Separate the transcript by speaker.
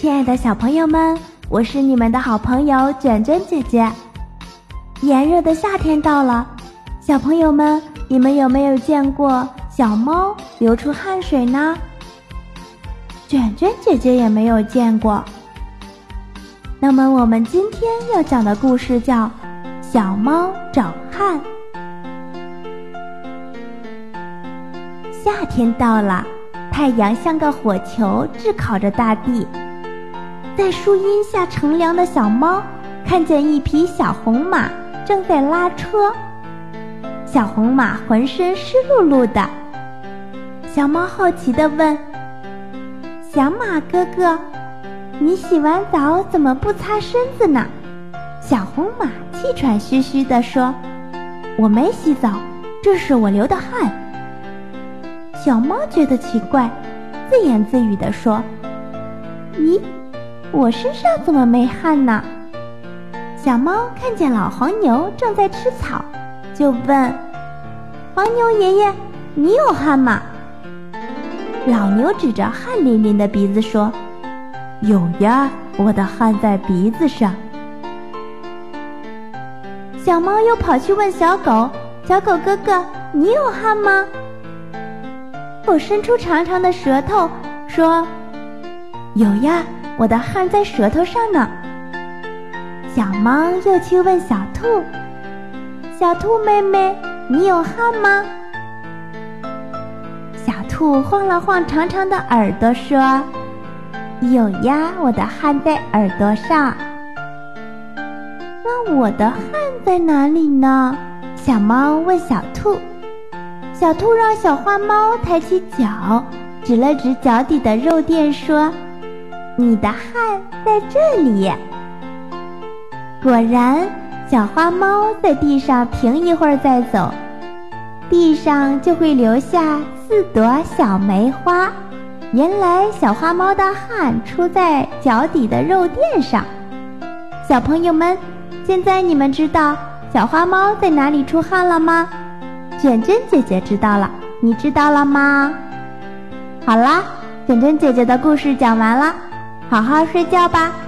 Speaker 1: 亲爱的小朋友们，我是你们的好朋友卷卷姐姐。炎热的夏天到了，小朋友们，你们有没有见过小猫流出汗水呢？卷卷姐姐也没有见过。那么，我们今天要讲的故事叫《小猫找汗》。夏天到了，太阳像个火球，炙烤着大地。在树荫下乘凉的小猫，看见一匹小红马正在拉车。小红马浑身湿漉漉的。小猫好奇地问：“小马哥哥，你洗完澡怎么不擦身子呢？”小红马气喘吁吁地说：“我没洗澡，这是我流的汗。”小猫觉得奇怪，自言自语地说：“咦？”我身上怎么没汗呢？小猫看见老黄牛正在吃草，就问：“黄牛爷爷，你有汗吗？”老牛指着汗淋淋的鼻子说：“有呀，我的汗在鼻子上。”小猫又跑去问小狗：“小狗哥哥，你有汗吗？”狗伸出长长的舌头说：“有呀。”我的汗在舌头上呢。小猫又去问小兔：“小兔妹妹，你有汗吗？”小兔晃了晃长长的耳朵，说：“有呀，我的汗在耳朵上。”那我的汗在哪里呢？小猫问小兔。小兔让小花猫抬起脚，指了指脚底的肉垫，说。你的汗在这里。果然，小花猫在地上停一会儿再走，地上就会留下四朵小梅花。原来，小花猫的汗出在脚底的肉垫上。小朋友们，现在你们知道小花猫在哪里出汗了吗？卷卷姐姐知道了，你知道了吗？好啦，卷卷姐姐的故事讲完了。好好睡觉吧。